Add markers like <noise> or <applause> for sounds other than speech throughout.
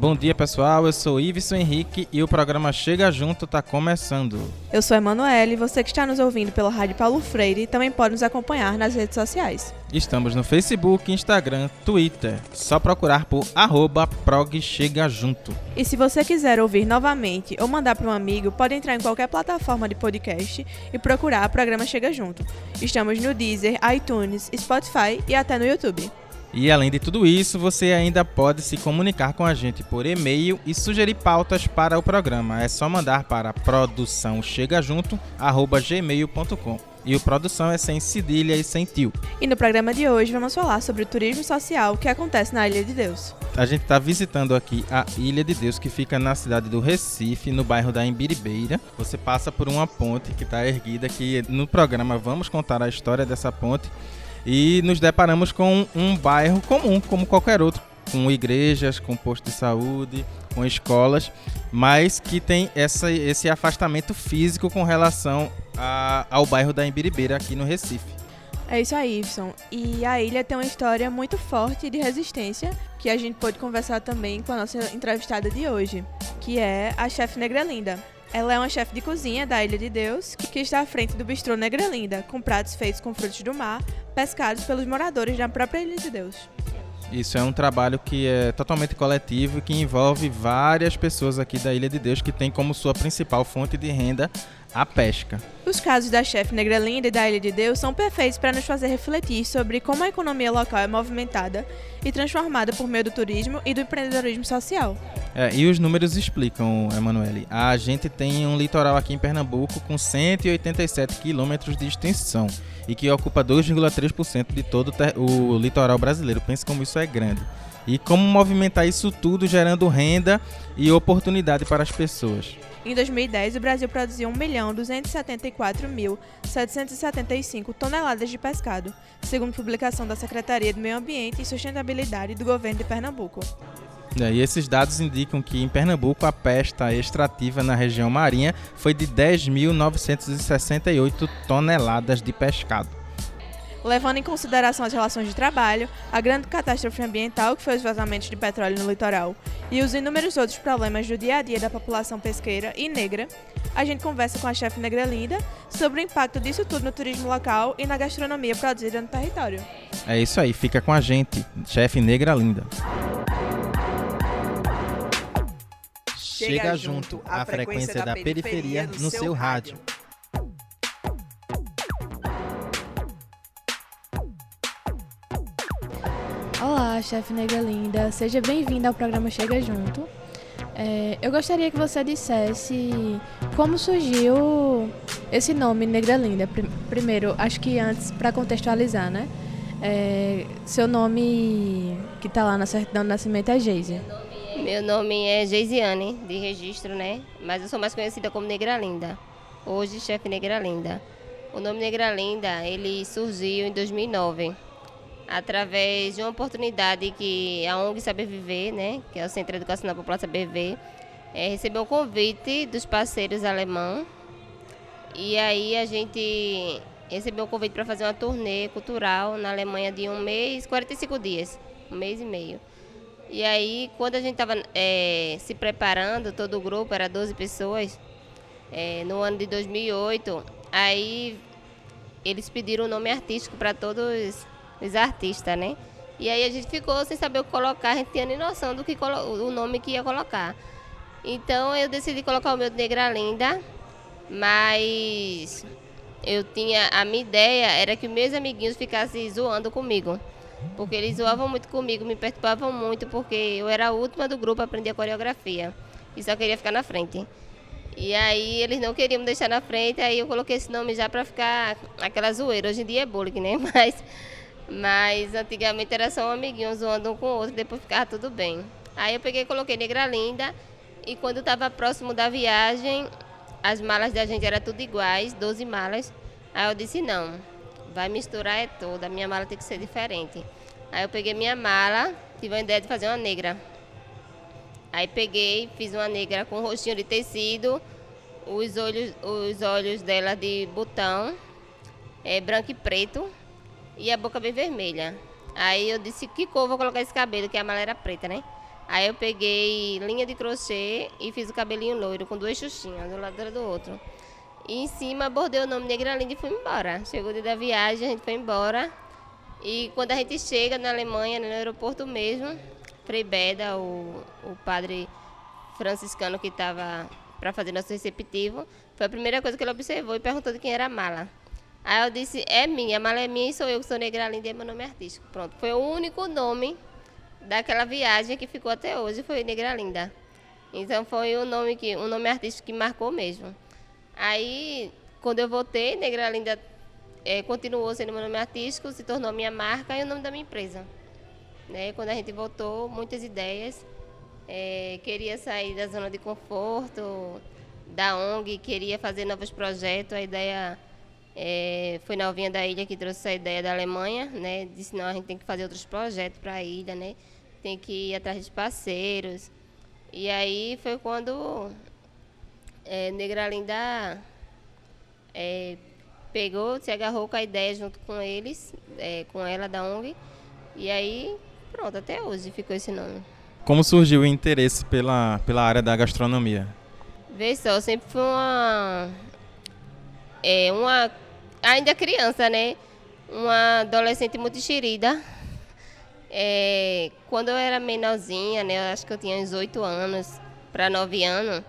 Bom dia, pessoal. Eu sou Iveson Henrique e o programa Chega Junto está começando. Eu sou Emanuele e você que está nos ouvindo pela Rádio Paulo Freire também pode nos acompanhar nas redes sociais. Estamos no Facebook, Instagram, Twitter. Só procurar por arroba prog Chega Junto. E se você quiser ouvir novamente ou mandar para um amigo, pode entrar em qualquer plataforma de podcast e procurar o programa Chega Junto. Estamos no Deezer, iTunes, Spotify e até no YouTube. E além de tudo isso, você ainda pode se comunicar com a gente por e-mail e sugerir pautas para o programa. É só mandar para produçãochegajunto@gmail.com. E o produção é sem cedilha e sem tio. E no programa de hoje vamos falar sobre o turismo social que acontece na Ilha de Deus. A gente está visitando aqui a Ilha de Deus, que fica na cidade do Recife, no bairro da Embiribeira. Você passa por uma ponte que está erguida, que no programa vamos contar a história dessa ponte e nos deparamos com um bairro comum, como qualquer outro, com igrejas, com posto de saúde, com escolas, mas que tem essa, esse afastamento físico com relação a, ao bairro da Embiribeira aqui no Recife. É isso aí, Ibson. E a ilha tem uma história muito forte de resistência que a gente pode conversar também com a nossa entrevistada de hoje, que é a chefe Negra Linda. Ela é uma chefe de cozinha da Ilha de Deus, que está à frente do bistrô Negra Linda, com pratos feitos com frutos do mar, pescados pelos moradores da própria Ilha de Deus. Isso é um trabalho que é totalmente coletivo e que envolve várias pessoas aqui da Ilha de Deus que tem como sua principal fonte de renda a pesca. Os casos da chefe Negra Linda e da Ilha de Deus são perfeitos para nos fazer refletir sobre como a economia local é movimentada e transformada por meio do turismo e do empreendedorismo social. É, e os números explicam, Emanuele. A gente tem um litoral aqui em Pernambuco com 187 quilômetros de extensão e que ocupa 2,3% de todo o litoral brasileiro. Pense como isso é grande. E como movimentar isso tudo gerando renda e oportunidade para as pessoas. Em 2010, o Brasil produziu 1.274.775 toneladas de pescado, segundo publicação da Secretaria do Meio Ambiente e Sustentabilidade do Governo de Pernambuco. É, e esses dados indicam que em Pernambuco a pesca extrativa na região marinha foi de 10.968 toneladas de pescado. Levando em consideração as relações de trabalho, a grande catástrofe ambiental que foi os vazamentos de petróleo no litoral e os inúmeros outros problemas do dia a dia da população pesqueira e negra, a gente conversa com a chefe Negra Linda sobre o impacto disso tudo no turismo local e na gastronomia produzida no território. É isso aí, fica com a gente, chefe Negra Linda. Chega junto, a frequência da periferia no seu rádio. Chefe Negra Linda, seja bem-vinda ao programa Chega Junto. É, eu gostaria que você dissesse como surgiu esse nome Negra Linda. Primeiro, acho que antes, para contextualizar, né? É, seu nome que está lá na certidão de nascimento é Geise. Meu nome é Geisiane, de registro, né? Mas eu sou mais conhecida como Negra Linda. Hoje, chefe Negra Linda. O nome Negra Linda, ele surgiu em 2009 através de uma oportunidade que a ONG Saber Viver, né, que é o Centro da População Saber Viver, é, recebeu um convite dos parceiros alemães e aí a gente recebeu um convite para fazer uma turnê cultural na Alemanha de um mês, 45 dias, um mês e meio. E aí, quando a gente estava é, se preparando, todo o grupo, era 12 pessoas, é, no ano de 2008, aí eles pediram o um nome artístico para todos os artistas, né? E aí a gente ficou sem saber o que colocar, a gente tinha nem noção do que o nome que ia colocar. Então eu decidi colocar o meu Negra Linda, mas eu tinha a minha ideia era que meus amiguinhos ficassem zoando comigo. Porque eles zoavam muito comigo, me perturbavam muito, porque eu era a última do grupo a aprender a coreografia. E só queria ficar na frente. E aí eles não queriam me deixar na frente, aí eu coloquei esse nome já para ficar aquela zoeira. Hoje em dia é bullying, né? <laughs> Mas mas antigamente era só um amiguinho zoando um com o outro, depois ficava tudo bem. Aí eu peguei e coloquei Negra Linda. E quando estava próximo da viagem, as malas da gente eram tudo iguais, 12 malas. Aí eu disse, não, vai misturar é toda, minha mala tem que ser diferente. Aí eu peguei minha mala, tive a ideia de fazer uma negra. Aí peguei, fiz uma negra com um rostinho de tecido, os olhos, os olhos dela de botão, é, branco e preto, e a boca bem vermelha. Aí eu disse, que cor vou colocar esse cabelo, que a mala era preta, né? Aí eu peguei linha de crochê e fiz o cabelinho loiro com duas xuxinhas, um lado do outro. E em cima bordei o nome Negralinda e fui embora. Chegou o dia da viagem, a gente foi embora. E quando a gente chega na Alemanha, no aeroporto mesmo, Frei Beda, o, o padre franciscano que estava para fazer nosso receptivo, foi a primeira coisa que ele observou e perguntou de quem era a mala. Aí eu disse, é minha, mala é minha e sou eu que sou Negralinda e é meu nome artístico. Pronto, foi o único nome daquela viagem que ficou até hoje, foi Negralinda. Então foi o nome que, um nome artístico que marcou mesmo. Aí, quando eu voltei, Negralinda é, continuou sendo meu nome artístico, se tornou minha marca e o nome da minha empresa. Né? Quando a gente voltou, muitas ideias. É, queria sair da zona de conforto, da ONG, queria fazer novos projetos. A ideia é, foi na Alvinha da Ilha que trouxe essa ideia da Alemanha, né? Disse, não, a gente tem que fazer outros projetos para a ilha, né? Tem que ir atrás de parceiros. E aí foi quando é, Negralinda é, pegou, se agarrou com a ideia junto com eles, é, com ela da ONG. E aí, pronto, até hoje ficou esse nome. Como surgiu o interesse pela, pela área da gastronomia? Vê só, sempre fui uma. É, uma. Ainda criança, né? Uma adolescente muito xerida. É, quando eu era menorzinha, né? Eu acho que eu tinha uns 8 anos para 9 anos.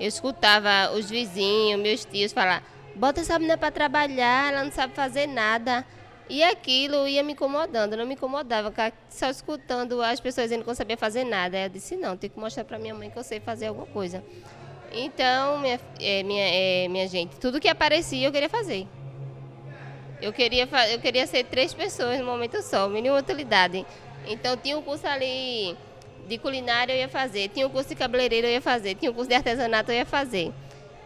Eu escutava os vizinhos, meus tios falar: bota essa menina para trabalhar, ela não sabe fazer nada. E aquilo ia me incomodando, não me incomodava, só escutando as pessoas dizendo que não sabia fazer nada. Eu disse: não, tenho que mostrar para minha mãe que eu sei fazer alguma coisa. Então, minha, é, minha, é, minha gente, tudo que aparecia eu queria fazer. Eu queria, eu queria ser três pessoas no momento só, mínima utilidade. Então, tinha um curso ali de culinária eu ia fazer, tinha um curso de cabeleireiro eu ia fazer, tinha um curso de artesanato eu ia fazer.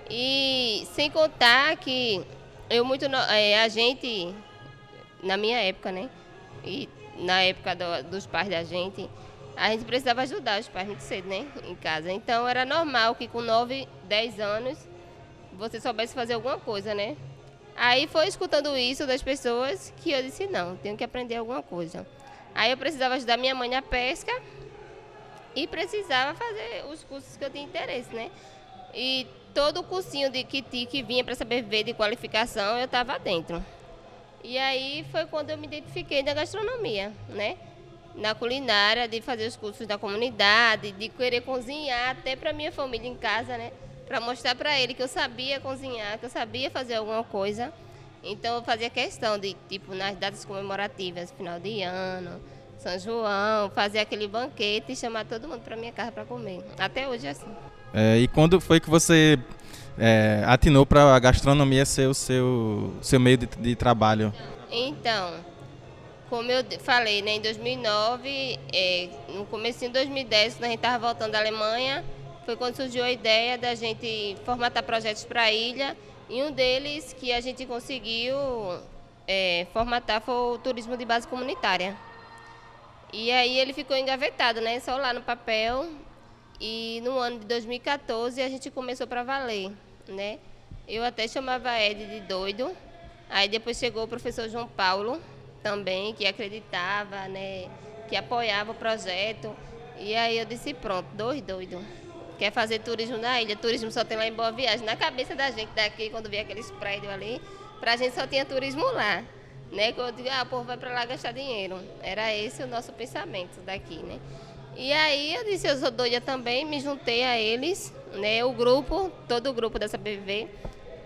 E sem contar que eu muito é, a gente na minha época, né? E na época do, dos pais da gente, a gente precisava ajudar os pais muito cedo, né? Em casa. Então era normal que com 9, 10 anos você soubesse fazer alguma coisa, né? Aí foi escutando isso das pessoas que eu disse, não, tenho que aprender alguma coisa. Aí eu precisava ajudar minha mãe na pesca e precisava fazer os cursos que eu tinha interesse, né? E todo o cursinho de que, que vinha para saber ver de qualificação, eu estava dentro. E aí foi quando eu me identifiquei na gastronomia, né? Na culinária, de fazer os cursos da comunidade, de querer cozinhar até para minha família em casa, né? Para mostrar para ele que eu sabia cozinhar, que eu sabia fazer alguma coisa. Então eu fazia questão de, tipo, nas datas comemorativas, final de ano, são João, fazer aquele banquete e chamar todo mundo para minha casa para comer. Até hoje é assim. É, e quando foi que você é, atinou para a gastronomia ser o seu, seu meio de, de, trabalho? Então, como eu falei, né, em 2009, é, no começo de 2010, quando a gente estava voltando da Alemanha, foi quando surgiu a ideia da gente formatar projetos para a ilha. E um deles que a gente conseguiu é, formatar foi o turismo de base comunitária. E aí ele ficou engavetado, né? Só lá no papel. E no ano de 2014 a gente começou para valer, né? Eu até chamava Ed de doido. Aí depois chegou o professor João Paulo também, que acreditava, né? Que apoiava o projeto. E aí eu disse, pronto, dois doidos. Quer fazer turismo na ilha? Turismo só tem lá em Boa Viagem. Na cabeça da gente daqui, quando vê aqueles prédios ali, pra gente só tinha turismo lá né? Que eu digo, ah, o povo vai para lá gastar dinheiro. Era esse o nosso pensamento daqui, né? E aí eu disse, eu sou doida também, me juntei a eles, né? O grupo, todo o grupo dessa BV,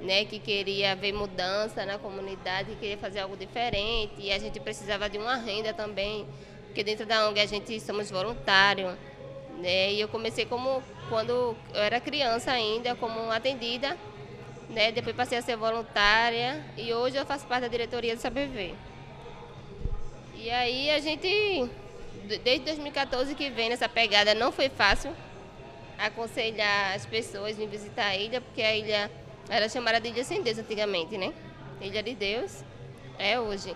né? Que queria ver mudança na comunidade, que queria fazer algo diferente. E a gente precisava de uma renda também, porque dentro da ONG a gente somos voluntários, né? E eu comecei como quando eu era criança ainda, como atendida né? Depois passei a ser voluntária e hoje eu faço parte da diretoria do SABV. E aí a gente, desde 2014 que vem nessa pegada, não foi fácil aconselhar as pessoas em visitar a ilha, porque a ilha era chamada de Ilha Sem Deus antigamente, né? Ilha de Deus é hoje.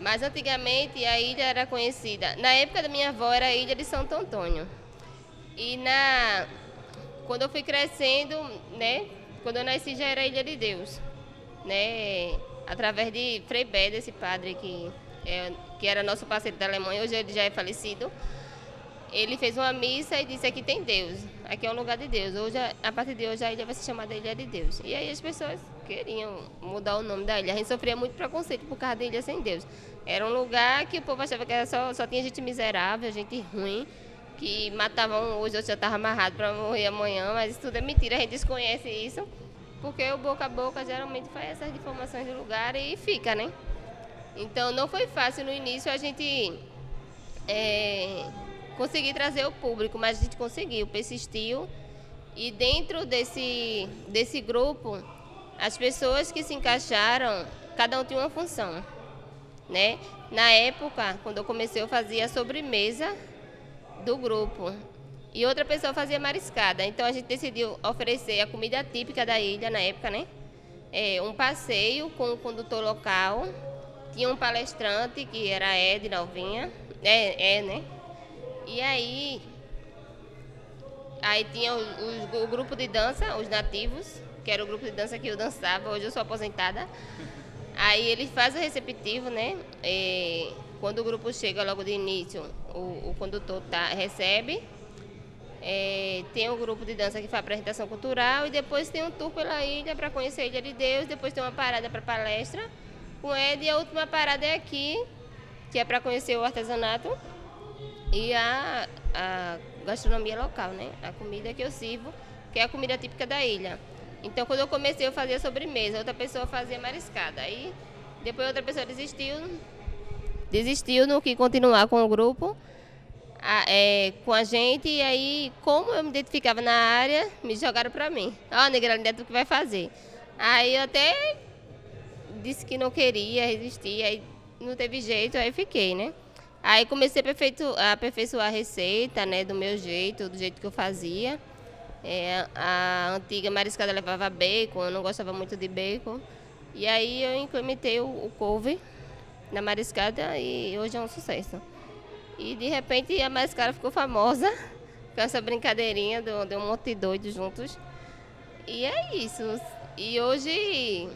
Mas antigamente a ilha era conhecida. Na época da minha avó era a Ilha de Santo Antônio. E na quando eu fui crescendo, né, quando eu nasci já era Ilha de Deus, né? Através de Frei Beda, esse padre que, é, que era nosso parceiro da Alemanha, hoje ele já é falecido. Ele fez uma missa e disse aqui tem Deus, aqui é um lugar de Deus. Hoje, a partir de hoje, a ilha vai ser chamada Ilha de Deus. E aí as pessoas queriam mudar o nome da ilha. A gente sofria muito preconceito por causa da ilha sem Deus. Era um lugar que o povo achava que era só, só tinha gente miserável, gente ruim que matavam hoje, eu já estava amarrado para morrer amanhã, mas isso tudo é mentira, a gente desconhece isso, porque o boca a boca geralmente faz essas informações do lugar e fica, né? Então não foi fácil no início a gente é, conseguir trazer o público, mas a gente conseguiu, persistiu. E dentro desse, desse grupo, as pessoas que se encaixaram, cada um tinha uma função. Né? Na época, quando eu comecei, eu fazia sobremesa do grupo. E outra pessoa fazia mariscada. Então a gente decidiu oferecer a comida típica da ilha na época, né? É, um passeio com o condutor local. Tinha um palestrante que era Ed Alvinha. É, é, né? E aí. Aí tinha o, grupo de dança, os nativos, que era o grupo de dança que eu dançava. Hoje eu sou aposentada. Aí ele faz o receptivo, né? É, quando o grupo chega logo de início, o, o condutor tá, recebe. É, tem um grupo de dança que faz apresentação cultural e depois tem um tour pela ilha para conhecer a Ilha de Deus. Depois tem uma parada para palestra com Ed e a última parada é aqui, que é para conhecer o artesanato e a, a gastronomia local, né? A comida que eu sirvo, que é a comida típica da ilha. Então, quando eu comecei, eu fazia sobremesa, outra pessoa fazia mariscada. Aí, depois outra pessoa desistiu, desistiu, não quis continuar com o grupo, a, é, com a gente, e aí, como eu me identificava na área, me jogaram para mim. Ó, oh, Negralina, é tu que vai fazer. Aí eu até disse que não queria, resistir, aí não teve jeito, aí fiquei, né? Aí comecei a aperfeiçoar a receita, né, do meu jeito, do jeito que eu fazia. É, a antiga mariscada levava bacon, eu não gostava muito de bacon. E aí eu implementei o, o couve na mariscada e hoje é um sucesso. E de repente a mariscada ficou famosa <laughs> com essa brincadeirinha de um monte de doidos juntos. E é isso. E hoje,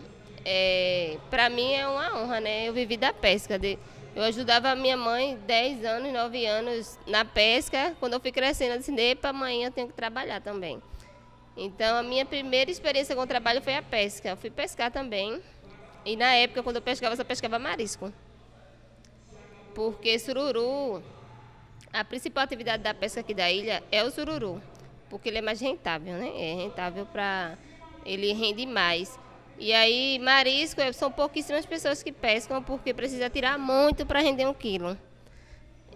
é, para mim é uma honra, né? Eu vivi da pesca. De, eu ajudava a minha mãe 10 anos, 9 anos na pesca. Quando eu fui crescendo, eu disse, epa, amanhã eu tenho que trabalhar também. Então, a minha primeira experiência com o trabalho foi a pesca. Eu fui pescar também. E na época, quando eu pescava, eu só pescava marisco. Porque sururu, a principal atividade da pesca aqui da ilha é o sururu. Porque ele é mais rentável, né? É rentável para. Ele rende mais. E aí, marisco, é, são pouquíssimas pessoas que pescam, porque precisa tirar muito para render um quilo.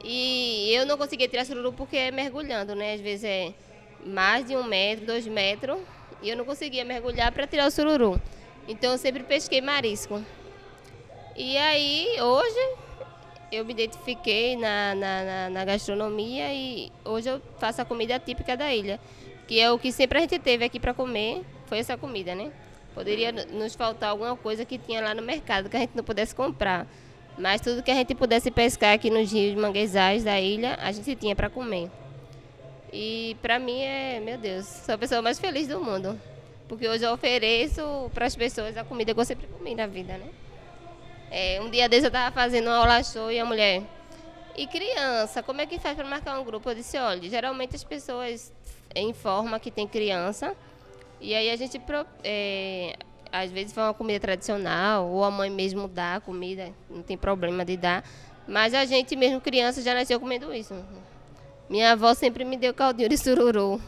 E eu não conseguia tirar sururu porque é mergulhando, né? Às vezes é mais de um metro, dois metros, e eu não conseguia mergulhar para tirar o sururu. Então eu sempre pesquei marisco. E aí, hoje, eu me identifiquei na, na, na, na, gastronomia e hoje eu faço a comida típica da ilha, que é o que sempre a gente teve aqui para comer, foi essa comida, né? Poderia nos faltar alguma coisa que tinha lá no mercado que a gente não pudesse comprar. Mas tudo que a gente pudesse pescar aqui nos rios manguezais da ilha, a gente tinha para comer. E para mim é, meu Deus, sou a pessoa mais feliz do mundo. Porque hoje eu ofereço para as pessoas a comida que eu sempre comi na vida, né? É, um dia desse eu estava fazendo uma aula show e a mulher. E criança, como é que faz para marcar um grupo? Eu disse, olha, geralmente as pessoas informam que tem criança. E aí a gente, é, às vezes, faz uma comida tradicional, ou a mãe mesmo dá a comida, não tem problema de dar. Mas a gente mesmo, criança, já nasceu comendo isso. Minha avó sempre me deu caldinho de sururu.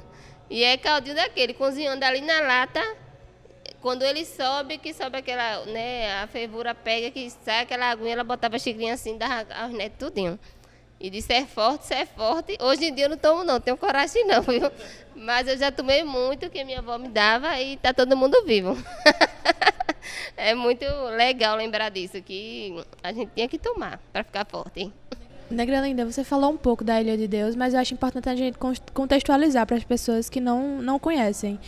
E é caldinho daquele, cozinhando ali na lata. Quando ele sobe, que sobe aquela, né, a fervura pega, que sai aquela aguinha, ela botava a xicrinha assim, dava aos netos tudinho. E disse, é forte, é forte. Hoje em dia eu não tomo não, tenho coragem não, <laughs> viu? Mas eu já tomei muito, que minha avó me dava e tá todo mundo vivo. <laughs> é muito legal lembrar disso, que a gente tinha que tomar para ficar forte. Negra Linda, você falou um pouco da Ilha de Deus, mas eu acho importante a gente contextualizar para as pessoas que não, não conhecem.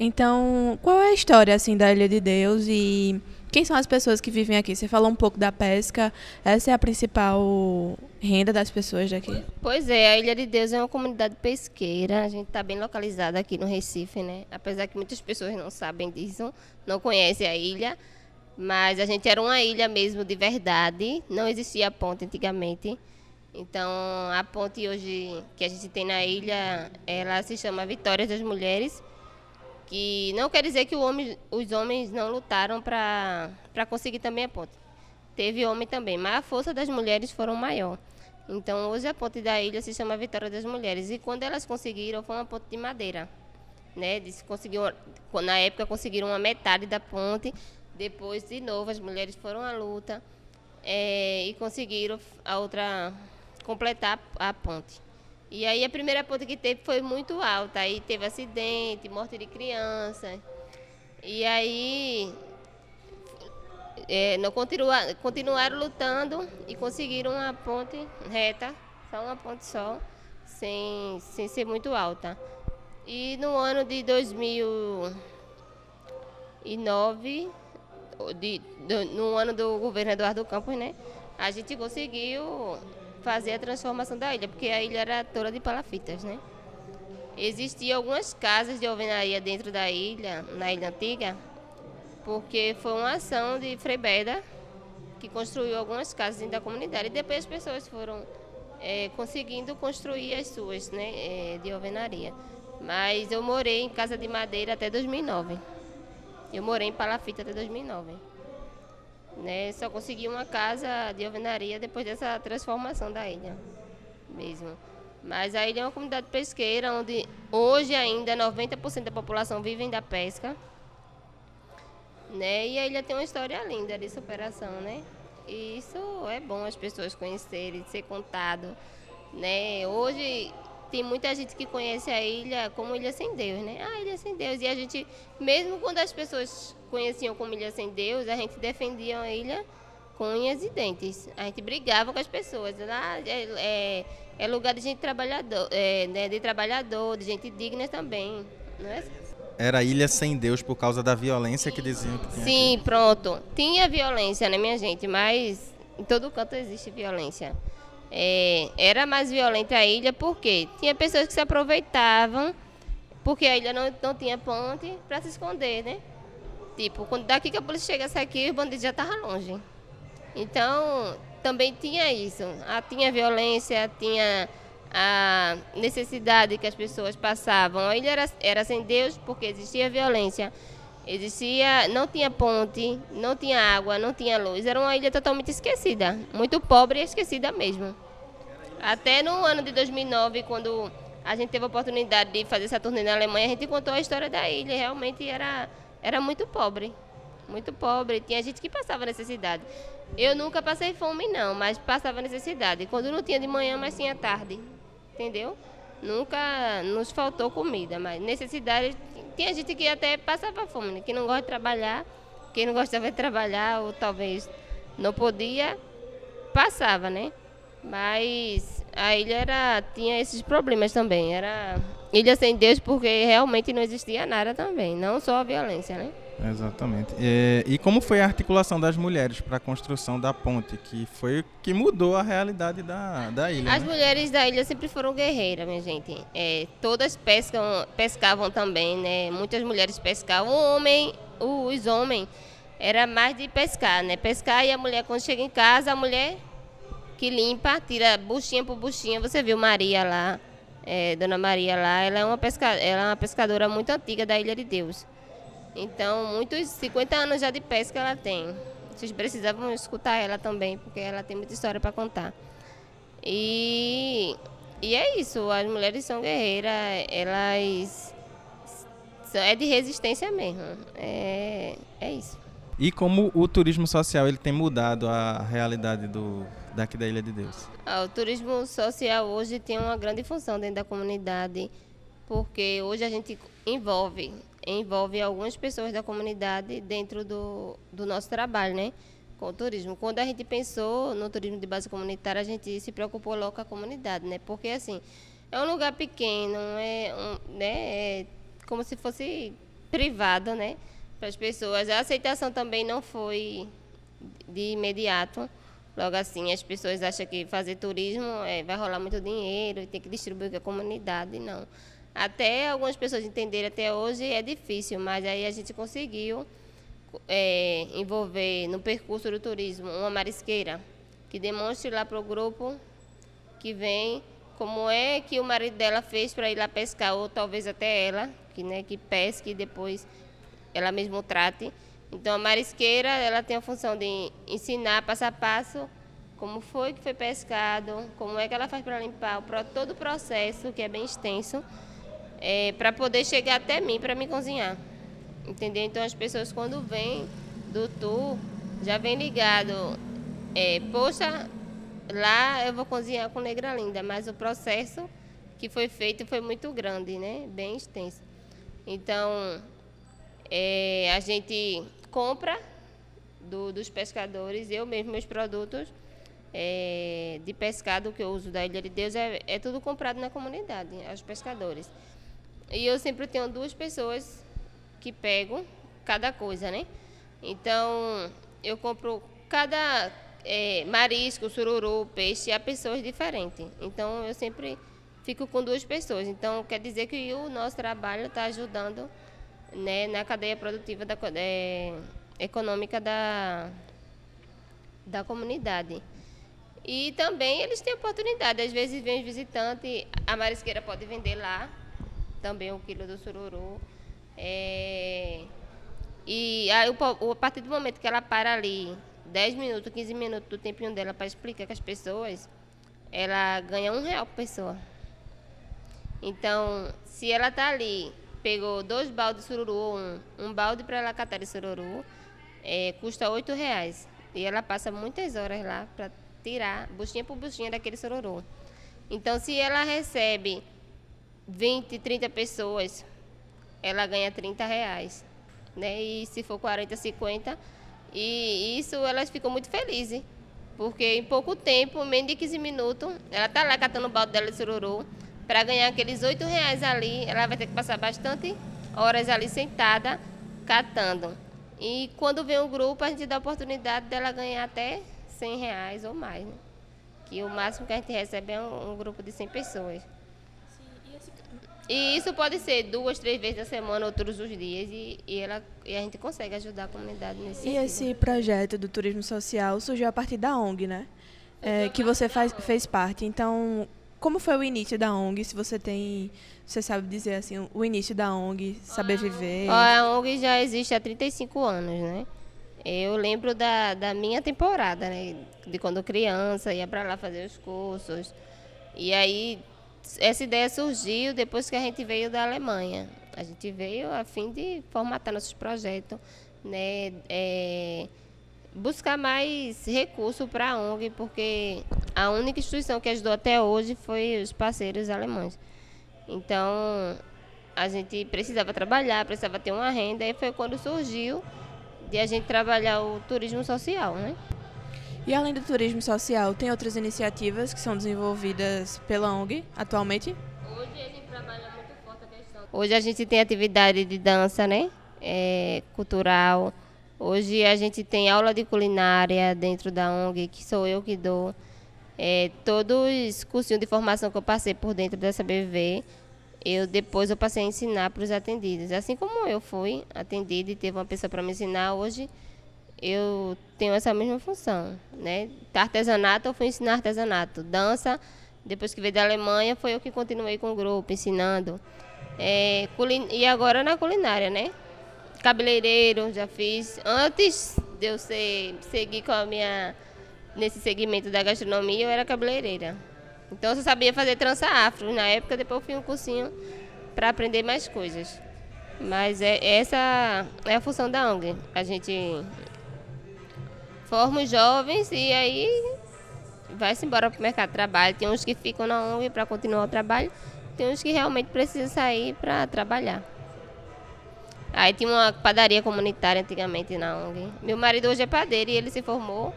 Então, qual é a história assim da Ilha de Deus e Quem são as pessoas que vivem aqui? Você falou um pouco da pesca. Essa é a principal renda das pessoas daqui? Pois é, a Ilha de Deus é uma comunidade pesqueira. A gente está bem localizada aqui no Recife, né? Apesar que muitas pessoas não sabem disso, não conhecem a ilha. Mas a gente era uma ilha mesmo de verdade. Não existia ponte antigamente. Então, a ponte hoje que a gente tem na ilha, ela se chama Vitória das Mulheres que não quer dizer que homem, os homens não lutaram para conseguir também a ponte. Teve homem também, mas a força das mulheres foram maior. Então, hoje a ponte da ilha se chama Vitória das Mulheres. E quando elas conseguiram, foi uma ponte de madeira. Né? Eles conseguiram, na época, conseguiram uma metade da ponte. Depois, de novo, as mulheres foram à luta é, e conseguiram a outra completar a ponte. E aí a primeira ponta que teve foi muito alta. Aí teve acidente, morte de criança. E aí é, não continua, continuaram lutando e conseguiram uma ponte reta, só uma ponte só, sem, sem ser muito alta. E no ano de 2009, de, no ano do governo Eduardo Campos, né, a gente conseguiu fazer a transformação da ilha, porque a ilha era toda de palafitas, né? Existiam algumas casas de alvenaria dentro da ilha, na ilha antiga, porque foi uma ação de Frei Beda que construiu algumas casas dentro da comunidade. E depois as pessoas foram é, conseguindo construir as suas, né, é, de alvenaria. Mas eu morei em casa de madeira até 2009. Eu morei em palafita até 2009. Né? Só consegui uma casa de alvenaria depois dessa transformação da ilha mesmo. Mas a ilha é uma comunidade pesqueira onde hoje ainda 90% da população vive da pesca. Né? E a ilha tem uma história linda de superação, né? E isso é bom as pessoas conhecerem, ser contado, né? Hoje tem muita gente que conhece a ilha como Ilha Sem Deus, né? Ah, Ilha Sem Deus. E a gente, mesmo quando as pessoas conheciam como Ilha Sem Deus, a gente defendia a ilha com unhas e dentes. A gente brigava com as pessoas. Lá é, é, é lugar de gente trabalhador, é, né, de trabalhador, de gente digna também. Não é? Era ilha sem Deus por causa da violência que diziam que tinha. Sim, aqui. pronto. Tinha violência, né, minha gente? Mas em todo canto existe violência. É, era mais violenta a ilha porque tinha pessoas que se aproveitavam porque a ilha não, não tinha ponte para se esconder, né? Tipo, quando daqui que a polícia chegasse aqui, os bandidos já estavam longe. Então, também tinha isso. Ah, tinha violência, tinha a necessidade que as pessoas passavam. A ilha era, era sem Deus porque existia violência. Existia, não tinha ponte, não tinha água, não tinha luz. Era uma ilha totalmente esquecida, muito pobre e esquecida mesmo. Até no ano de 2009, quando a gente teve a oportunidade de fazer essa turnê na Alemanha, a gente contou a história da ilha. Realmente era era muito pobre. Muito pobre. Tinha gente que passava necessidade. Eu nunca passei fome, não, mas passava necessidade. Quando não tinha de manhã, mas tinha tarde. Entendeu? Nunca nos faltou comida, mas necessidade. Tinha gente que até passava fome, né? que não gosta de trabalhar, quem não gostava de trabalhar, ou talvez não podia, passava, né? Mas a ilha era, tinha esses problemas também. Era ilha sem Deus porque realmente não existia nada também, não só a violência, né? Exatamente. E, e como foi a articulação das mulheres para a construção da ponte, que foi que mudou a realidade da, da ilha? As né? mulheres da ilha sempre foram guerreiras, minha gente. É, todas pescam, pescavam também, né? Muitas mulheres pescavam. O homem, os homens, era mais de pescar, né? Pescar e a mulher, quando chega em casa, a mulher que limpa, tira buchinha por buchinha. Você viu Maria lá, é, Dona Maria lá, ela é, uma pesca, ela é uma pescadora muito antiga da Ilha de Deus. Então, muitos 50 anos já de pesca ela tem. Vocês precisavam escutar ela também, porque ela tem muita história para contar. E, e é isso, as mulheres são guerreiras, elas são, é de resistência mesmo. É, é isso. E como o turismo social ele tem mudado a realidade do, daqui da Ilha de Deus? Ah, o turismo social hoje tem uma grande função dentro da comunidade, porque hoje a gente envolve, envolve algumas pessoas da comunidade dentro do, do nosso trabalho, né? Com o turismo. Quando a gente pensou no turismo de base comunitária, a gente se preocupou logo com a comunidade, né? Porque assim, é um lugar pequeno, é, um, né? é como se fosse privado, né? para as pessoas. A aceitação também não foi de imediato. Logo assim, as pessoas acham que fazer turismo é, vai rolar muito dinheiro e tem que distribuir com a comunidade. Não. Até algumas pessoas entenderem até hoje é difícil, mas aí a gente conseguiu é, envolver no percurso do turismo uma marisqueira que demonstre lá para o grupo que vem como é que o marido dela fez para ir lá pescar, ou talvez até ela, que, né, que pesque e depois ela mesmo trate. Então a marisqueira ela tem a função de ensinar passo a passo como foi que foi pescado, como é que ela faz para limpar, todo o processo que é bem extenso, é, para poder chegar até mim, para me cozinhar. Entendeu? Então as pessoas quando vêm do tour já vem ligado, é, poxa, lá eu vou cozinhar com negra linda, mas o processo que foi feito foi muito grande, né? Bem extenso. Então é, a gente compra do, dos pescadores, eu mesmo, meus produtos é, de pescado que eu uso da Ilha de Deus é, é tudo comprado na comunidade, aos pescadores. E eu sempre tenho duas pessoas que pegam cada coisa, né? Então, eu compro cada é, marisco, sururu, peixe a pessoas diferentes. Então, eu sempre fico com duas pessoas. Então, quer dizer que o nosso trabalho está ajudando né, na cadeia produtiva da, é, econômica da, da comunidade. E também eles têm oportunidade. Às vezes vem visitante, a marisqueira pode vender lá também o quilo do sururu. É, e aí, a partir do momento que ela para ali, 10 minutos, 15 minutos do tempinho dela para explicar com as pessoas, ela ganha um real por pessoa. Então, se ela está ali pegou dois baldes de sururu, um, um balde para ela catar de sururu, é, custa oito reais. E ela passa muitas horas lá para tirar buchinha por buchinha daquele sururu. Então, se ela recebe 20, 30 pessoas, ela ganha 30 reais. Né? E se for 40, 50. E isso elas ficam muito felizes. Porque em pouco tempo, menos de 15 minutos, ela está lá catando o balde dela de sururu para ganhar aqueles oito reais ali, ela vai ter que passar bastante horas ali sentada, catando. E quando vem o grupo, a gente dá a oportunidade dela ganhar até 100 reais ou mais. Né? Que o máximo que a gente recebe é um, um grupo de 100 pessoas. E isso pode ser duas, três vezes na semana ou todos os dias. E, e, ela, e a gente consegue ajudar a comunidade nesse E sentido. esse projeto do turismo social surgiu a partir da ONG, né? É, que você faz, fez parte. Então, como foi o início da ONG? Se você tem, você sabe dizer assim, o início da ONG, Saber Viver? A ONG já existe há 35 anos, né? Eu lembro da, da minha temporada, né? De quando criança, ia para lá fazer os cursos. E aí, essa ideia surgiu depois que a gente veio da Alemanha. A gente veio a fim de formatar nossos projetos, né? É, buscar mais recursos para a ONG, porque a única instituição que ajudou até hoje foi os parceiros alemães. Então, a gente precisava trabalhar, precisava ter uma renda, e foi quando surgiu de a gente trabalhar o turismo social, né? E além do turismo social, tem outras iniciativas que são desenvolvidas pela ONG atualmente? Hoje a gente trabalha muito forte a questão. Hoje a gente tem atividade de dança, né? É, cultural, Hoje a gente tem aula de culinária dentro da ONG, que sou eu que dou. É, todos os cursinhos de formação que eu passei por dentro dessa BV, eu depois eu passei a ensinar para os atendidos. Assim como eu fui atendida e teve uma pessoa para me ensinar, hoje eu tenho essa mesma função. Né? Artesanato, eu fui ensinar artesanato. Dança, depois que veio da Alemanha, foi eu que continuei com o grupo, ensinando. É, e agora na culinária, né? cabeleireiro, já fiz. Antes de eu ser, seguir com a minha nesse segmento da gastronomia, eu era cabeleireira. Então eu só sabia fazer trança afro. Na época depois eu fiz um cursinho para aprender mais coisas. Mas é, essa é a função da ONG. A gente forma os jovens e aí vai-se embora para o mercado de trabalho. Tem uns que ficam na ONG para continuar o trabalho, tem uns que realmente precisam sair para trabalhar. Aí tinha uma padaria comunitária antigamente na ONG. Meu marido hoje é padeiro e ele se formou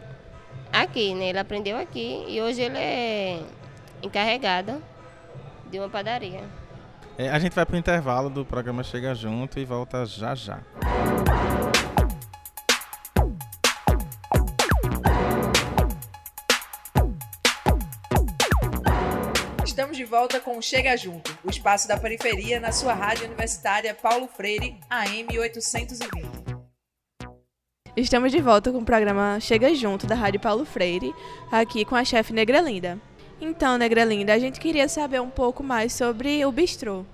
aqui, né? Ele aprendeu aqui e hoje ele é encarregado de uma padaria. É, a gente vai para o intervalo do programa Chega Junto e volta já já. Estamos de volta com o Chega Junto, o espaço da periferia na sua rádio universitária Paulo Freire, AM 820. Estamos de volta com o programa Chega Junto da Rádio Paulo Freire, aqui com a chefe Negra Linda. Então, Negra Linda, a gente queria saber um pouco mais sobre o bistrô.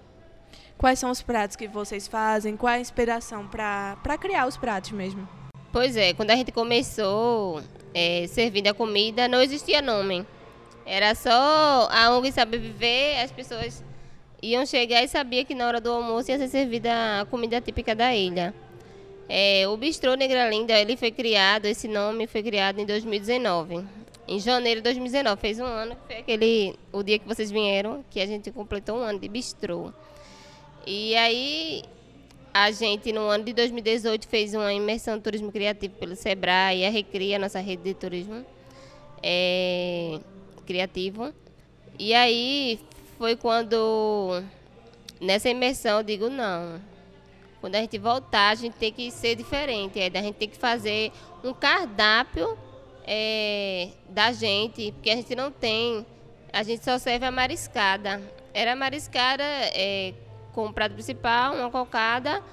Quais são os pratos que vocês fazem? Qual a inspiração para criar os pratos mesmo? Pois é, quando a gente começou é, servindo a comida, não existia nome. Era só a ONG Saber Viver, as pessoas iam chegar e sabia que na hora do almoço ia ser servida a comida típica da ilha. É, o Bistrô Negra Linda, ele foi criado, esse nome foi criado em 2019. Em janeiro de 2019, fez um ano, que foi aquele, o dia que vocês vieram, que a gente completou um ano de bistrô. E aí, a gente, no ano de 2018, fez uma imersão turismo criativo pelo Sebrae, a Recria, nossa rede de turismo. É, criativo. E aí foi quando nessa imersão eu digo não. Quando a gente voltar, a gente tem que ser diferente. É, a gente tem que fazer um cardápio é, da gente, porque a gente não tem. A gente só serve a mariscada. Era mariscada é, com prato principal, uma cocada,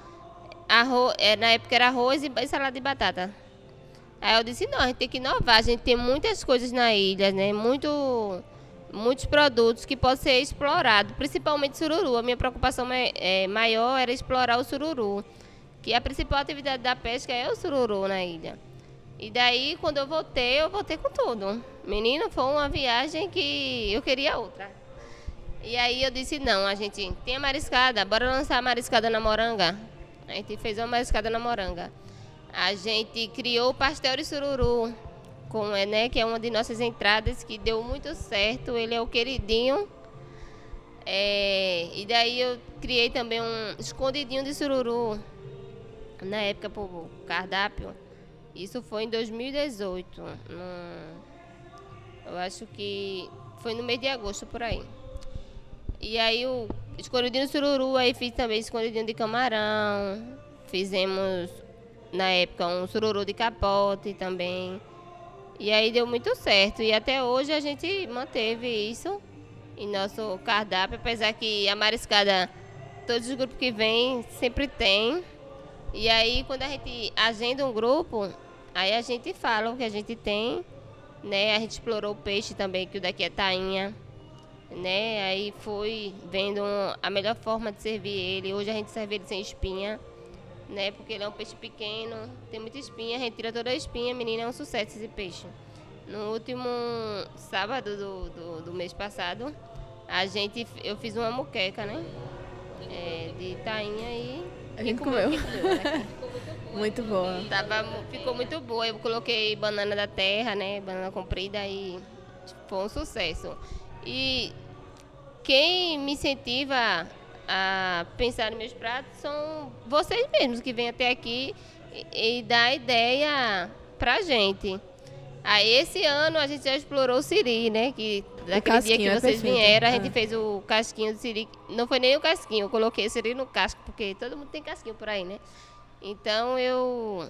arroz, é, na época era arroz e salada de batata. Aí eu disse, não, a gente tem que inovar, a gente tem muitas coisas na ilha, né? Muito, muitos produtos que podem ser explorados, principalmente sururu. A minha preocupação é, maior era explorar o sururu, que a principal atividade da pesca é o sururu na ilha. E daí, quando eu voltei, eu voltei com tudo. Menino, foi uma viagem que eu queria outra. E aí eu disse, não, a gente tem a mariscada, bora lançar a mariscada na moranga. A gente fez uma mariscada na moranga a gente criou o pastel de sururu, com, né, que é uma de nossas entradas que deu muito certo. Ele é o queridinho. É, e daí eu criei também um escondidinho de sururu na época o cardápio. Isso foi em 2018. No, eu acho que foi no mês de agosto por aí. E aí o escondidinho de sururu, aí fiz também escondidinho de camarão. Fizemos na época um sururu de capote também. E aí deu muito certo. E até hoje a gente manteve isso em nosso cardápio, apesar que a mariscada, todos os grupos que vêm sempre tem. E aí quando a gente agenda um grupo, aí a gente fala o que a gente tem, né? A gente explorou o peixe também, que o daqui é tainha. Né? Aí foi vendo a melhor forma de servir ele. Hoje a gente serve ele sem espinha né? Porque ele é um peixe pequeno, tem muita espinha, retira toda a espinha, menina, é um sucesso esse peixe. No último sábado do, do, do mês passado, a gente, eu fiz uma muqueca, né? É, de tainha e... A gente comeu. <laughs> muito boa. Tava, ficou muito boa. Eu coloquei banana da terra, né? Banana comprida e foi um sucesso. E quem me incentiva a pensar nos meus pratos são vocês mesmos que vêm até aqui e, e dá ideia pra gente. Aí esse ano a gente já explorou o siri, né? Que daquele dia que é vocês é vieram, a gente é. fez o casquinho do siri. Não foi nem o casquinho, eu coloquei o siri no casco, porque todo mundo tem casquinho por aí, né? Então eu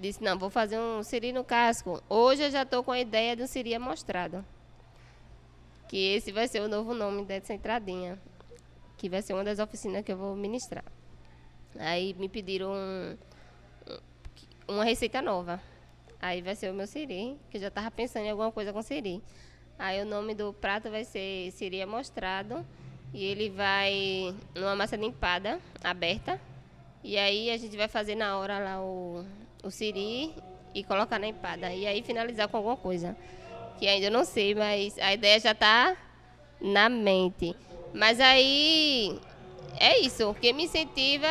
disse, não, vou fazer um siri no casco. Hoje eu já estou com a ideia de um siri amostrado. Que esse vai ser o novo nome dessa entradinha que vai ser uma das oficinas que eu vou ministrar. Aí me pediram um, uma receita nova. Aí vai ser o meu siri, que eu já estava pensando em alguma coisa com siri. Aí o nome do prato vai ser siri amostrado. E ele vai numa massa limpada, aberta. E aí a gente vai fazer na hora lá o, o siri e colocar na empada. E aí finalizar com alguma coisa. Que ainda não sei, mas a ideia já está na mente. Mas aí é isso. Quem me incentiva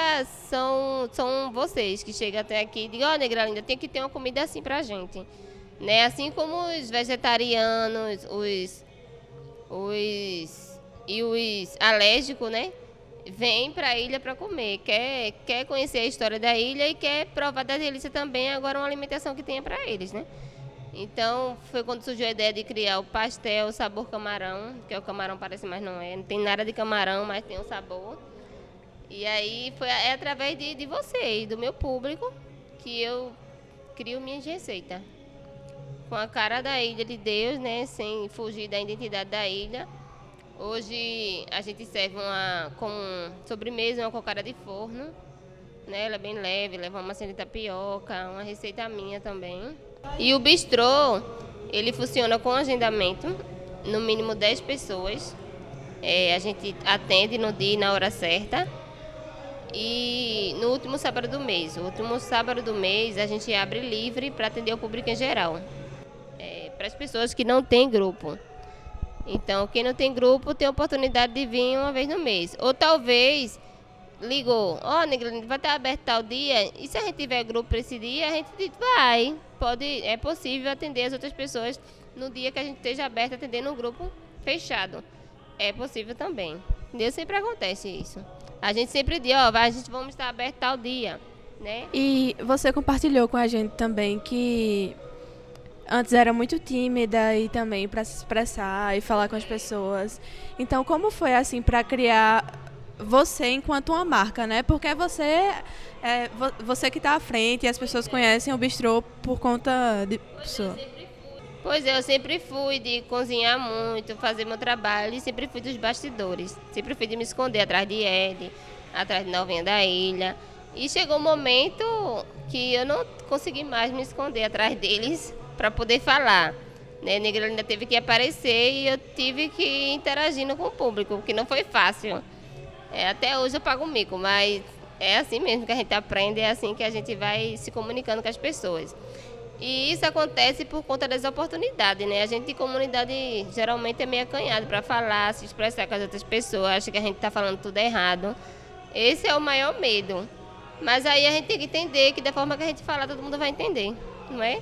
são, são vocês que chegam até aqui e digam, ó, oh, Negra Linda, tem que ter uma comida assim pra gente. Né? Assim como os vegetarianos, os, os e os alérgicos, né? Para a ilha para comer, quer, quer conhecer a história da ilha e quer provar da delícia também agora uma alimentação que tenha para eles, né? Então, foi quando surgiu a ideia de criar o pastel sabor camarão, que é o camarão parece, mas não é. Não tem nada de camarão, mas tem um sabor. E aí foi é através de, de vocês, do meu público, que eu crio minha receita. Com a cara da ilha de Deus, né? Sem fugir da identidade da ilha. Hoje a gente serve uma com sobremesa, uma cocada de forno. Né? Ela é bem leve, leva uma massinha de tapioca, uma receita minha também. E o bistrô, ele funciona com agendamento, no mínimo 10 pessoas. É, a gente atende no dia e na hora certa. E no último sábado do mês, o último sábado do mês, a gente abre livre para atender o público em geral. É, para as pessoas que não têm grupo. Então, quem não tem grupo tem a oportunidade de vir uma vez no mês. Ou talvez ligou, ó, oh, vai estar aberto tal dia. E se a gente tiver grupo para esse dia, a gente diz, vai. Pode, é possível atender as outras pessoas no dia que a gente esteja aberto atendendo um grupo fechado. É possível também. Entendeu? Sempre acontece isso. A gente sempre diz, ó, a gente vamos estar aberto tal dia, né? E você compartilhou com a gente também que antes era muito tímida e também para se expressar e falar com as pessoas. Então, como foi assim para criar você enquanto uma marca, né? Porque você é você que está à frente e as pessoas conhecem o bistrô por conta de pessoa. Pois é, eu sempre fui de cozinhar muito, fazer meu trabalho e sempre fui dos bastidores. Sempre fui de me esconder atrás de Ed, atrás de Novinha da Ilha. E chegou um momento que eu não consegui mais me esconder atrás deles <laughs> para poder falar. Né? Negra ainda teve que aparecer e eu tive que ir interagindo com o público, que não foi fácil. É, até hoje eu pago mico, mas é assim mesmo que a gente aprende, é assim que a gente vai se comunicando com as pessoas. E isso acontece por conta das oportunidades, né? A gente de comunidade geralmente é meio acanhado para falar, se expressar com as outras pessoas, acha que a gente está falando tudo errado. Esse é o maior medo. Mas aí a gente tem que entender que da forma que a gente fala, todo mundo vai entender, não é?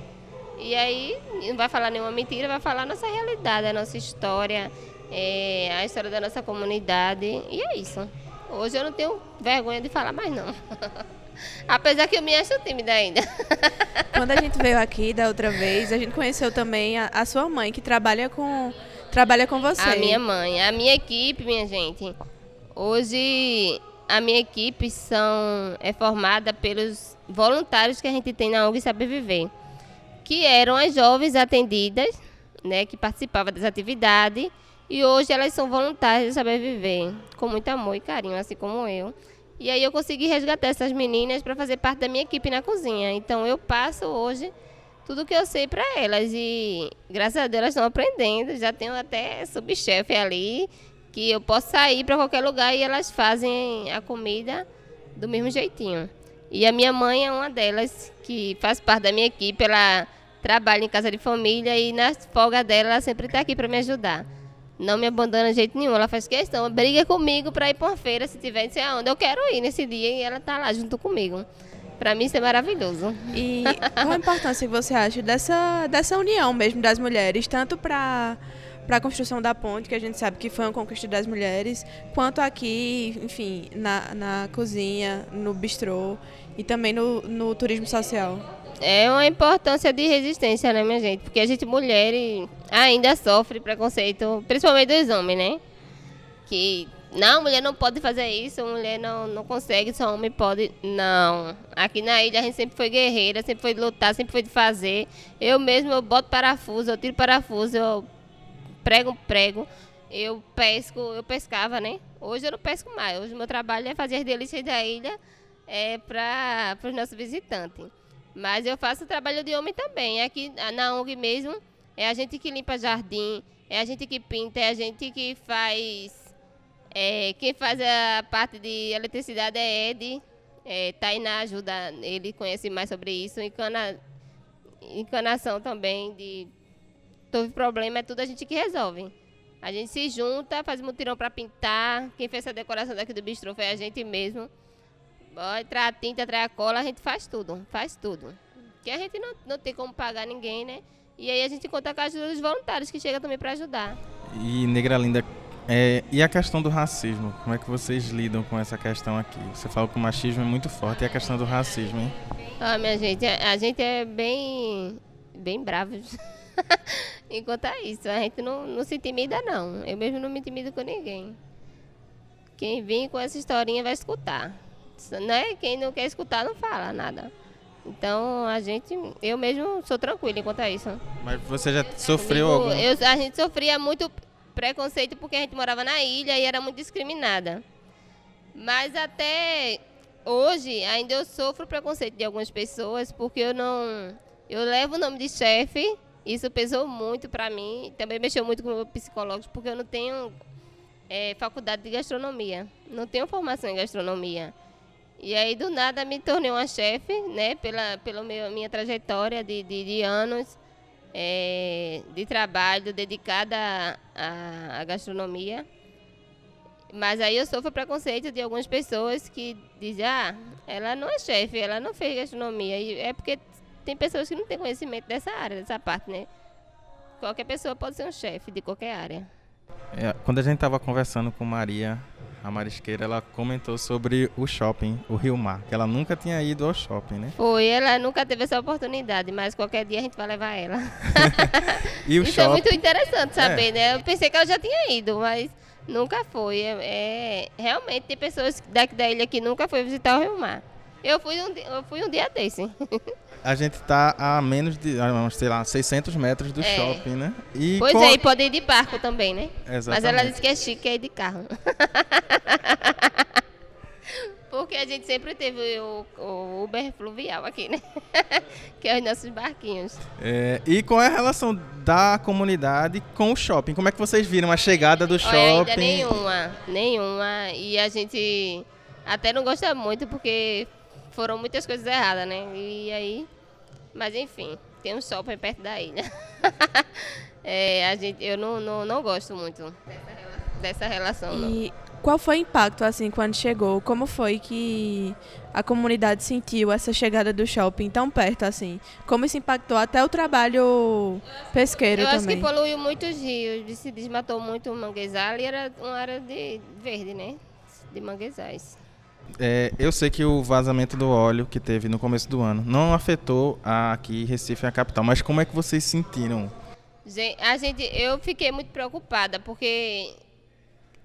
E aí não vai falar nenhuma mentira, vai falar a nossa realidade, a nossa história, é, a história da nossa comunidade. E é isso. Hoje eu não tenho vergonha de falar mais não. <laughs> Apesar que eu me acho tímida ainda. <laughs> Quando a gente veio aqui da outra vez, a gente conheceu também a, a sua mãe, que trabalha com, trabalha com você. A minha mãe. A minha equipe, minha gente. Hoje, a minha equipe são, é formada pelos voluntários que a gente tem na ONG Saber Viver. Que eram as jovens atendidas, né, que participavam das atividades. E hoje elas são voluntárias de Saber Viver. Com muito amor e carinho, assim como eu. E aí eu consegui resgatar essas meninas para fazer parte da minha equipe na cozinha. Então eu passo hoje tudo que eu sei para elas e graças a Deus elas estão aprendendo. Já tenho até subchefe ali que eu posso sair para qualquer lugar e elas fazem a comida do mesmo jeitinho. E a minha mãe é uma delas que faz parte da minha equipe. Ela trabalha em casa de família e na folga dela ela sempre está aqui para me ajudar não me abandona de jeito nenhum. Ela faz questão, briga comigo para ir para uma feira, se tiver, não sei aonde. Eu quero ir nesse dia e ela tá lá junto comigo. Para mim isso é maravilhoso. E qual a importância que você acha dessa, dessa união mesmo das mulheres, tanto para para a construção da ponte, que a gente sabe que foi uma conquista das mulheres, quanto aqui, enfim, na, na cozinha, no bistrô e também no, no turismo social? É uma importância de resistência, né, minha gente? Porque a gente, mulher, ainda sofre preconceito, principalmente dos homens, né? Que, não, mulher não pode fazer isso, mulher não, não consegue, só homem pode. Não. Aqui na ilha a gente sempre foi guerreira, sempre foi de lutar, sempre foi de fazer. Eu mesmo, eu boto parafuso, eu tiro parafuso, eu prego prego, eu pesco, eu pescava, né? Hoje eu não pesco mais. Hoje o meu trabalho é fazer as delícias da ilha é, para os nossos visitantes. Mas eu faço trabalho de homem também. Aqui na ONG mesmo, é a gente que limpa jardim, é a gente que pinta, é a gente que faz. É, quem faz a parte de eletricidade é Ed. É, Tainá ajuda, ele conhece mais sobre isso. Encana, encanação também de. Todo problema é tudo a gente que resolve. A gente se junta, faz mutirão para pintar. Quem fez essa decoração daqui do bistrô foi a gente mesmo. Entrar a tinta, a cola, a gente faz tudo, faz tudo. Que a gente não, não tem como pagar ninguém, né? E aí a gente conta com a ajuda dos voluntários que chegam também para ajudar. E Negra Linda, é, e a questão do racismo? Como é que vocês lidam com essa questão aqui? Você falou que o machismo é muito forte e a questão do racismo, hein? Ah, minha gente, a, a gente é bem, bem bravo. <laughs> Enquanto a isso, a gente não, não se intimida, não. Eu mesmo não me intimido com ninguém quem vir com essa historinha vai escutar. Né? Quem não quer escutar não fala nada. Então a gente, eu mesmo sou tranquila quanto a isso. Mas você já sofreu Comigo, algum? Eu, a gente sofria muito preconceito porque a gente morava na ilha e era muito discriminada. Mas até hoje ainda eu sofro preconceito de algumas pessoas porque eu não, eu levo o nome de chefe. Isso pesou muito para mim. Também mexeu muito com o meu psicológico porque eu não tenho é, faculdade de gastronomia, não tenho formação em gastronomia. E aí, do nada, me tornei uma chefe, né? Pela, pela meu, minha trajetória de, de, de anos é, de trabalho dedicada à, à, gastronomia. Mas aí eu sofro preconceito de algumas pessoas que dizem, ah, ela não é chefe, ela não fez gastronomia. E é porque tem pessoas que não têm conhecimento dessa área, dessa parte, né? Qualquer pessoa pode ser um chefe de qualquer área. É, quando a gente estava conversando com Maria a marisqueira, ela comentou sobre o shopping, o Rio Mar, que ela nunca tinha ido ao shopping, né? Foi, ela nunca teve essa oportunidade, mas qualquer dia a gente vai levar ela. <laughs> e o Isso shopping... é muito interessante saber, é. né? Eu pensei que ela já tinha ido, mas nunca foi. É, é, realmente tem pessoas daqui da ilha que nunca foi visitar o Rio Mar. Eu fui um, eu fui um dia desse. <laughs> a gente está a menos de, sei lá, 600 metros do é. shopping, né? E pois é, e pode ir de barco também, né? Exatamente. Mas ela disse que é chique é ir de carro. <laughs> Porque a gente sempre teve o, o Uber fluvial aqui, né? <laughs> que é os nossos barquinhos. É, e qual é a relação da comunidade com o shopping? Como é que vocês viram a chegada do shopping? Ainda nenhuma, nenhuma. E a gente até não gosta muito porque foram muitas coisas erradas, né? E aí, mas enfim, tem um shopping perto da ilha. <laughs> é, a gente, eu não, não, não gosto muito dessa relação. E não. qual foi o impacto, assim, quando chegou? Como foi que a comunidade sentiu essa chegada do shopping tão perto, assim? Como isso impactou até o trabalho pesqueiro eu também? Eu acho que poluiu muitos rios, se desmatou muito o manguezal e era uma área de verde, né? De manguezais. É, eu sei que o vazamento do óleo que teve no começo do ano não afetou aqui Recife, a capital, mas como é que vocês sentiram? A gente, eu fiquei muito preocupada porque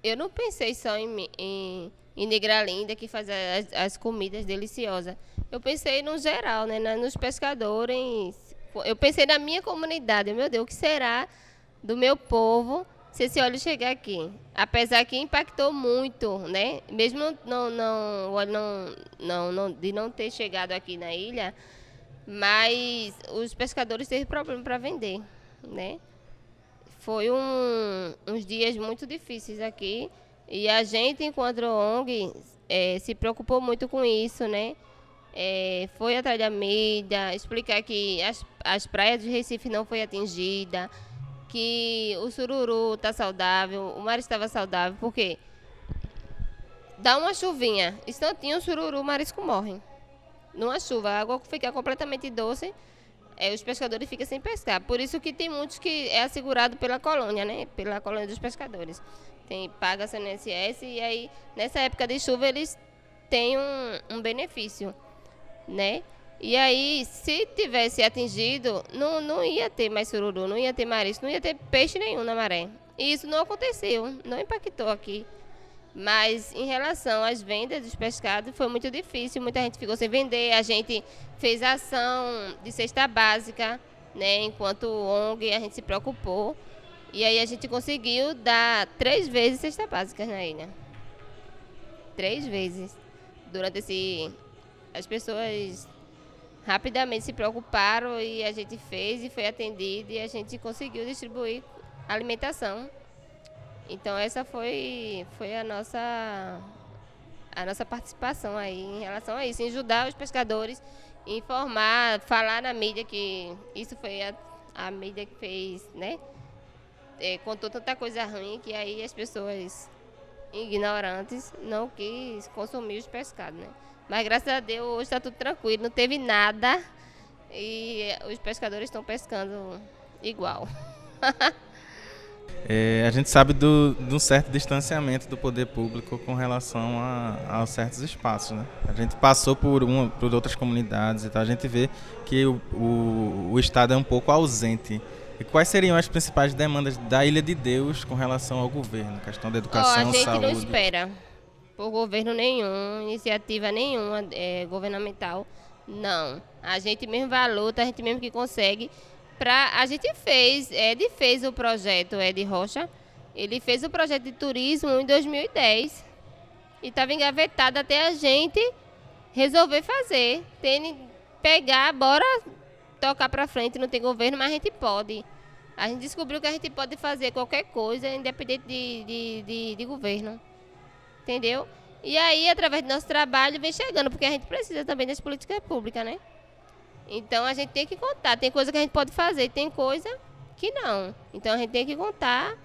eu não pensei só em, em, em Negralinda que faz as, as, comidas deliciosas. Eu pensei no geral, né, nos pescadores. Eu pensei na minha comunidade. Meu Deus, o que será do meu povo se esse óleo chegar aqui. Apesar que impactou muito, né? Mesmo não, não, o óleo não, não, não, de não ter chegado aqui na ilha, mas os pescadores teve problema para vender, né? Foi um, uns dias muito difíceis aqui e a gente, enquanto ONG, é, se preocupou muito com isso, né? É, foi atrás da mídia, explicar que as, as praias de Recife não foi atingida, que o sururu está saudável, o mar estava saudável, porque dá uma chuvinha, instantinho o sururu, o marisco morre. Numa chuva, a água fica completamente doce, é, os pescadores ficam sem pescar. Por isso que tem muitos que é assegurado pela colônia, né? Pela colônia dos pescadores. Tem, paga CNSS e aí, nessa época de chuva, eles têm um, um benefício, né? E aí, se tivesse atingido, não, não ia ter mais sururu, não ia ter marisco, não ia ter peixe nenhum na maré. E isso não aconteceu, não impactou aqui. Mas em relação às vendas dos pescados, foi muito difícil. Muita gente ficou sem vender. A gente fez ação de cesta básica, né? Enquanto ONG, a gente se preocupou. E aí a gente conseguiu dar três vezes cesta básica na ilha. Três vezes. Durante esse. As pessoas rapidamente se preocuparam e a gente fez e foi atendido e a gente conseguiu distribuir alimentação. Então essa foi, foi a nossa a nossa participação aí em relação a isso, em ajudar os pescadores, informar, falar na mídia que isso foi a, a mídia que fez, né? É, contou tanta coisa ruim que aí as pessoas ignorantes não quis consumir os pescados, né? Mas graças a Deus hoje está tudo tranquilo, não teve nada e os pescadores estão pescando igual. <laughs> é, a gente sabe do, de um certo distanciamento do poder público com relação a, a certos espaços. Né? A gente passou por, uma, por outras comunidades e tal, a gente vê que o, o, o Estado é um pouco ausente. E quais seriam as principais demandas da Ilha de Deus com relação ao governo? Questão da educação, oh, a gente saúde? não espera por governo nenhum, iniciativa nenhuma é, governamental. Não. A gente mesmo vai à luta, a gente mesmo que consegue. Pra, a gente fez, Ed fez o projeto, Ed Rocha, ele fez o projeto de turismo em 2010 e estava engavetado até a gente resolver fazer. Tem, pegar, bora tocar para frente, não tem governo, mas a gente pode. A gente descobriu que a gente pode fazer qualquer coisa, independente de, de, de, de governo. Entendeu? E aí, através do nosso trabalho, vem chegando, porque a gente precisa também das políticas públicas, né? Então a gente tem que contar. Tem coisa que a gente pode fazer, tem coisa que não. Então a gente tem que contar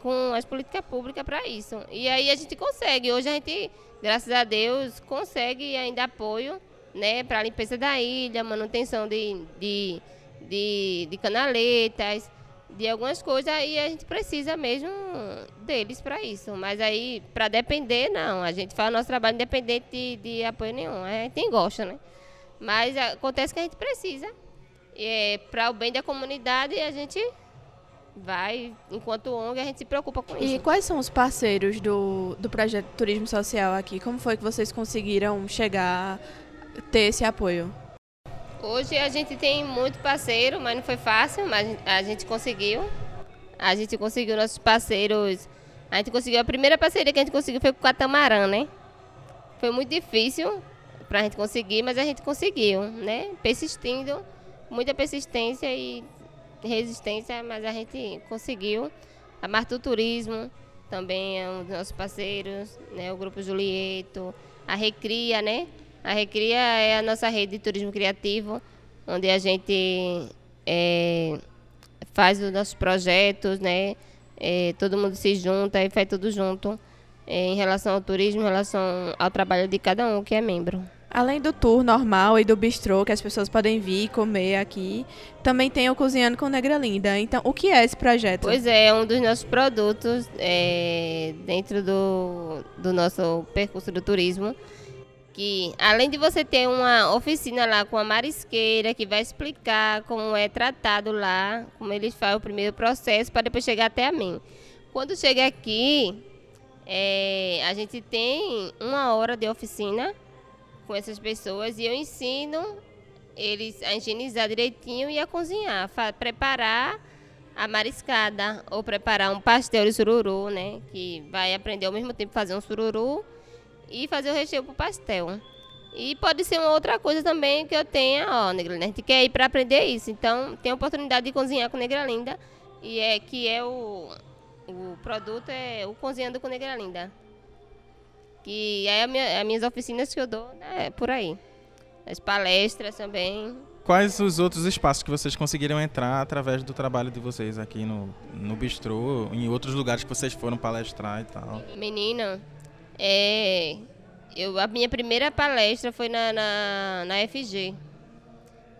com as políticas públicas para isso. E aí a gente consegue. Hoje a gente, graças a Deus, consegue ainda apoio né, para a limpeza da ilha, manutenção de, de, de, de canaletas, de algumas coisas, e a gente precisa mesmo deles para isso. Mas aí, para depender, não. A gente faz o nosso trabalho independente de, de apoio nenhum. A gente gosta, né? Mas acontece que a gente precisa. É, para o bem da comunidade, a gente vai, enquanto ONG, a gente se preocupa com isso. E quais são os parceiros do, do projeto Turismo Social aqui? Como foi que vocês conseguiram chegar, ter esse apoio? Hoje a gente tem muito parceiro, mas não foi fácil, mas a gente conseguiu. A gente conseguiu nossos parceiros. A gente conseguiu, a primeira parceria que a gente conseguiu foi com o Catamarã, né? Foi muito difícil para a gente conseguir, mas a gente conseguiu, né? Persistindo, muita persistência e resistência, mas a gente conseguiu. A Martu Turismo também é um dos nossos parceiros, né? O Grupo Julieto, a Recria, né? A Recria é a nossa rede de turismo criativo, onde a gente é, faz os nossos projetos, né? É, todo mundo se junta e faz tudo junto é, em relação ao turismo, em relação ao trabalho de cada um que é membro. Além do tour normal e do bistrô, que as pessoas podem vir comer aqui, também tem o Cozinhando com Negra Linda. Então, o que é esse projeto? Pois é, é um dos nossos produtos é, dentro do, do nosso percurso do turismo. Que além de você ter uma oficina lá com a marisqueira, que vai explicar como é tratado lá, como eles fazem o primeiro processo para depois chegar até a mim. Quando chega aqui, é, a gente tem uma hora de oficina com essas pessoas e eu ensino eles a higienizar direitinho e a cozinhar, preparar a mariscada ou preparar um pastel de sururu, né? Que vai aprender ao mesmo tempo fazer um sururu e fazer o recheio pro pastel. E pode ser uma outra coisa também que eu tenha, ó, Negra a gente quer ir para aprender isso. Então, tem a oportunidade de cozinhar com Negra Linda e é que é o o produto é o cozinhando com Negra Linda. Que é minha, as minhas oficinas que eu dou né, por aí. As palestras também. Quais os outros espaços que vocês conseguiram entrar através do trabalho de vocês aqui no, no bistrô, em outros lugares que vocês foram palestrar e tal? Menina, é, eu, a minha primeira palestra foi na, na, na FG.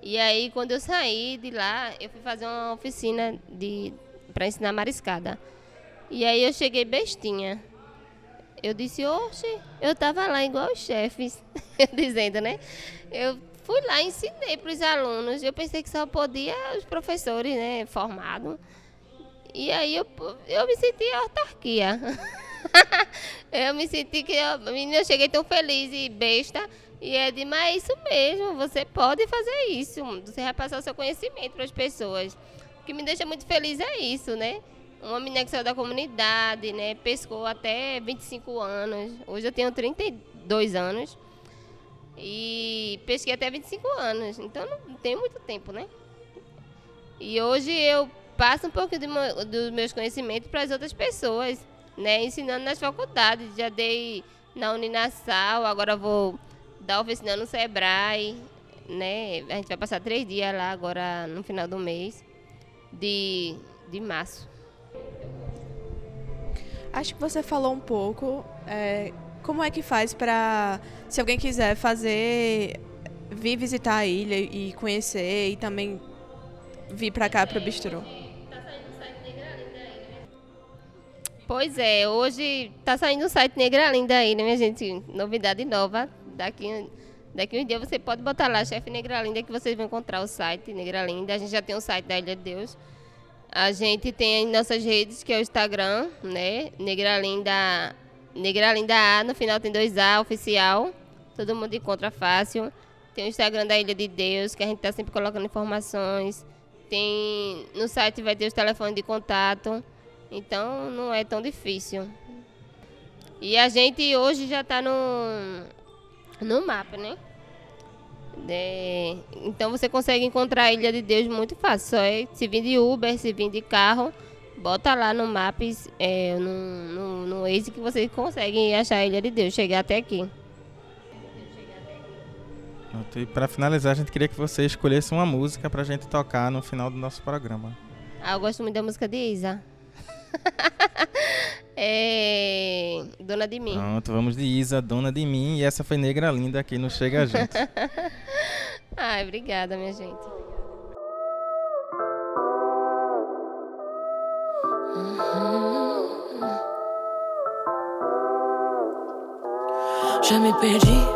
E aí, quando eu saí de lá, eu fui fazer uma oficina de para ensinar mariscada. E aí eu cheguei bestinha. Eu disse, oxe, eu tava lá igual os chefes, <laughs> dizendo, né? Eu fui lá ensinei para os alunos. Eu pensei que só podia os professores, né, formados. E aí eu, eu me senti autarquia. <laughs> <laughs> eu me senti que eu, menina, eu cheguei tão feliz e besta. E é de, mas é isso mesmo, você pode fazer isso. Você vai passar o seu conhecimento para as pessoas. O que me deixa muito feliz é isso, né? uma menina que saiu da comunidade, né? Pescou até 25 anos. Hoje eu tenho 32 anos. E pesquei até 25 anos. Então não tenho muito tempo, né? E hoje eu passo um meu, dos meus conhecimentos para as outras pessoas, né? Ensinando nas faculdades. Já dei na Uninasal, agora vou dar oficina no Sebrae, né? A gente vai passar três dias lá agora no final do mês de, de março. Acho que você falou um pouco. É, como é que faz para, se alguém quiser fazer, vir visitar a ilha e conhecer e também vir para cá para o Bistrô? Pois é, hoje está saindo o site Negra Linda aí, né, minha gente? Novidade nova. Daqui, daqui uns dias você pode botar lá, chefe Negra Linda, que vocês vão encontrar o site Negra Linda. A gente já tem o site da Ilha de Deus. A gente tem nossas redes, que é o Instagram, né? Negra Linda Negra Linda A, no final tem dois A, oficial. Todo mundo encontra fácil. Tem o Instagram da Ilha de Deus, que a gente está sempre colocando informações. Tem no site vai ter os telefones de contato. Então não é tão difícil. E a gente hoje já está no, no mapa, né? De, então você consegue encontrar a Ilha de Deus muito fácil. Só é se vir de Uber, se vir de carro, bota lá no Maps, é, no, no, no Waze que vocês conseguem achar a Ilha de Deus, chegar até aqui. E para finalizar, a gente queria que você escolhesse uma música para a gente tocar no final do nosso programa. Ah, eu gosto muito da música de Isa. <laughs> é... Dona de Mim. Pronto, vamos de Isa, Dona de Mim. E essa foi Negra Linda aqui no Chega Junto. <laughs> Ai, obrigada, minha gente. Já me perdi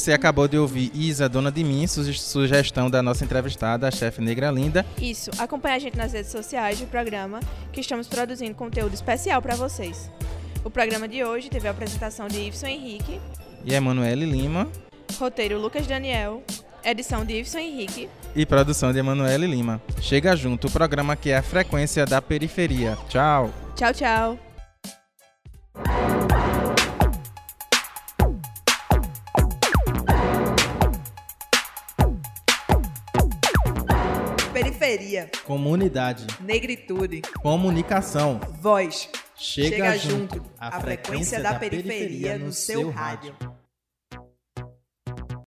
Você acabou de ouvir Isa, dona de mim, sugestão da nossa entrevistada, a chefe Negra Linda. Isso. Acompanhe a gente nas redes sociais do programa, que estamos produzindo conteúdo especial para vocês. O programa de hoje teve a apresentação de Iveson Henrique e Emanuele Lima. Roteiro Lucas Daniel. Edição de Iveson Henrique. E produção de Emanuele Lima. Chega junto o programa que é a frequência da periferia. Tchau. Tchau, tchau. Periferia, Comunidade. negritude, Comunicação. voz. Chega, Chega junto. junto, a frequência da periferia no seu rádio.